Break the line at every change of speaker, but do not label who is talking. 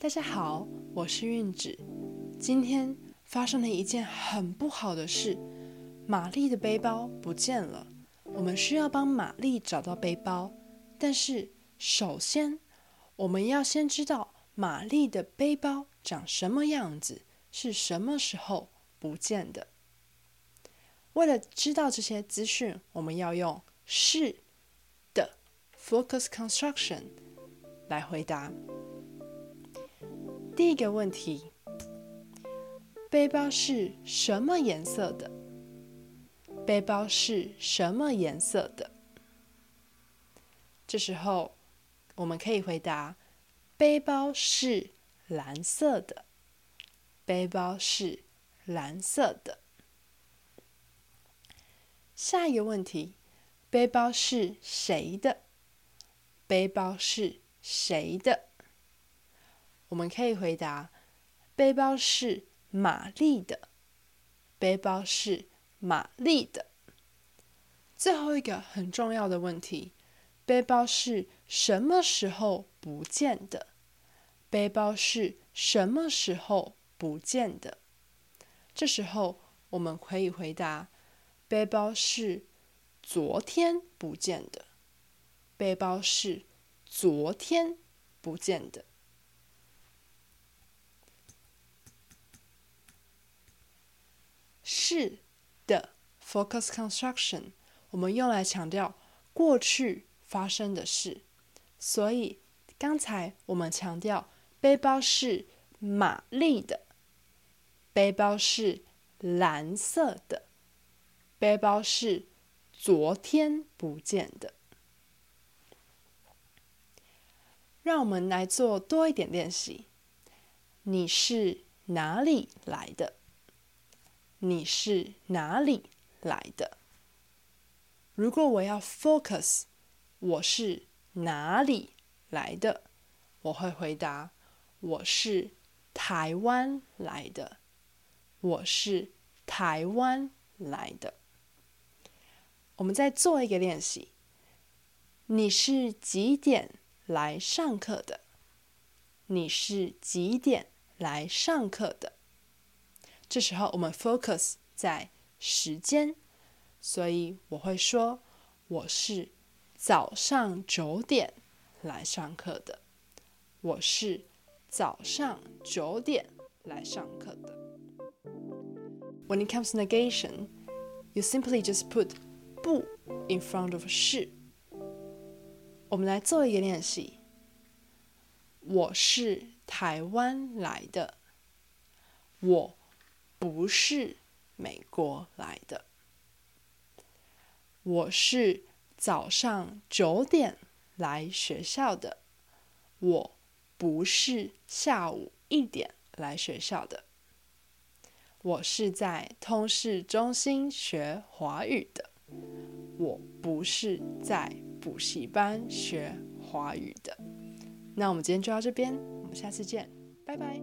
大家好，我是韵子。今天发生了一件很不好的事，玛丽的背包不见了。我们需要帮玛丽找到背包，但是首先我们要先知道玛丽的背包长什么样子，是什么时候不见的。为了知道这些资讯，我们要用是的 focus construction 来回答。第一个问题：背包是什么颜色的？背包是什么颜色的？这时候我们可以回答：背包是蓝色的。背包是蓝色的。下一个问题：背包是谁的？背包是谁的？我们可以回答：背包是玛丽的。背包是玛丽的。最后一个很重要的问题：背包是什么时候不见的？背包是什么时候不见的？这时候我们可以回答：背包是昨天不见的。背包是昨天不见的。是的，focus construction，我们用来强调过去发生的事。所以刚才我们强调背包是玛丽的，背包是蓝色的，背包是昨天不见的。让我们来做多一点练习。你是哪里来的？你是哪里来的？如果我要 focus，我是哪里来的？我会回答：我是台湾来的。我是台湾来的。我们再做一个练习。你是几点来上课的？你是几点来上课的？这时候我们 focus 在时间，所以我会说我是早上九点来上课的。我是早上九点来上课的。When it comes to negation, you simply just put 不 in front of 是。我们来做一个练习。我是台湾来的。我。不是美国来的。我是早上九点来学校的。我不是下午一点来学校的。我是在通识中心学华语的。我不是在补习班学华语的。那我们今天就到这边，我们下次见，拜拜。